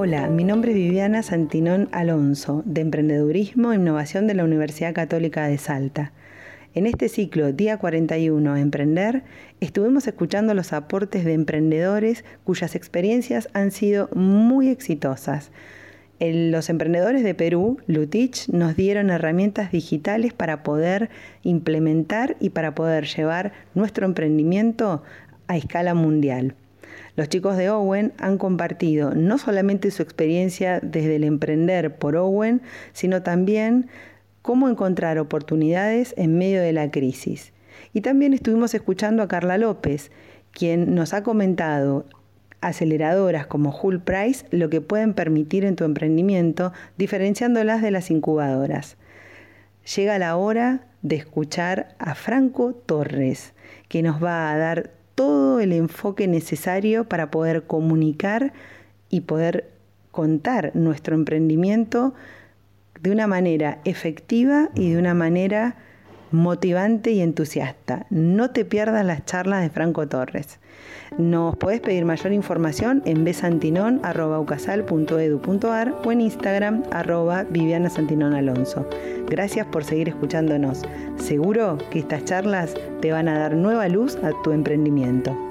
Hola, mi nombre es Viviana Santinón Alonso, de Emprendedurismo e Innovación de la Universidad Católica de Salta. En este ciclo Día 41 Emprender, estuvimos escuchando los aportes de emprendedores cuyas experiencias han sido muy exitosas. los emprendedores de Perú, Lutich, nos dieron herramientas digitales para poder implementar y para poder llevar nuestro emprendimiento a escala mundial. Los chicos de Owen han compartido no solamente su experiencia desde el emprender por Owen, sino también cómo encontrar oportunidades en medio de la crisis. Y también estuvimos escuchando a Carla López, quien nos ha comentado aceleradoras como Hull Price lo que pueden permitir en tu emprendimiento, diferenciándolas de las incubadoras. Llega la hora de escuchar a Franco Torres, que nos va a dar todo el enfoque necesario para poder comunicar y poder contar nuestro emprendimiento de una manera efectiva y de una manera motivante y entusiasta. No te pierdas las charlas de Franco Torres. Nos podés pedir mayor información en besantinon.ucasal.edu.ar o en Instagram arroba Viviana Santinón Alonso. Gracias por seguir escuchándonos. Seguro que estas charlas te van a dar nueva luz a tu emprendimiento.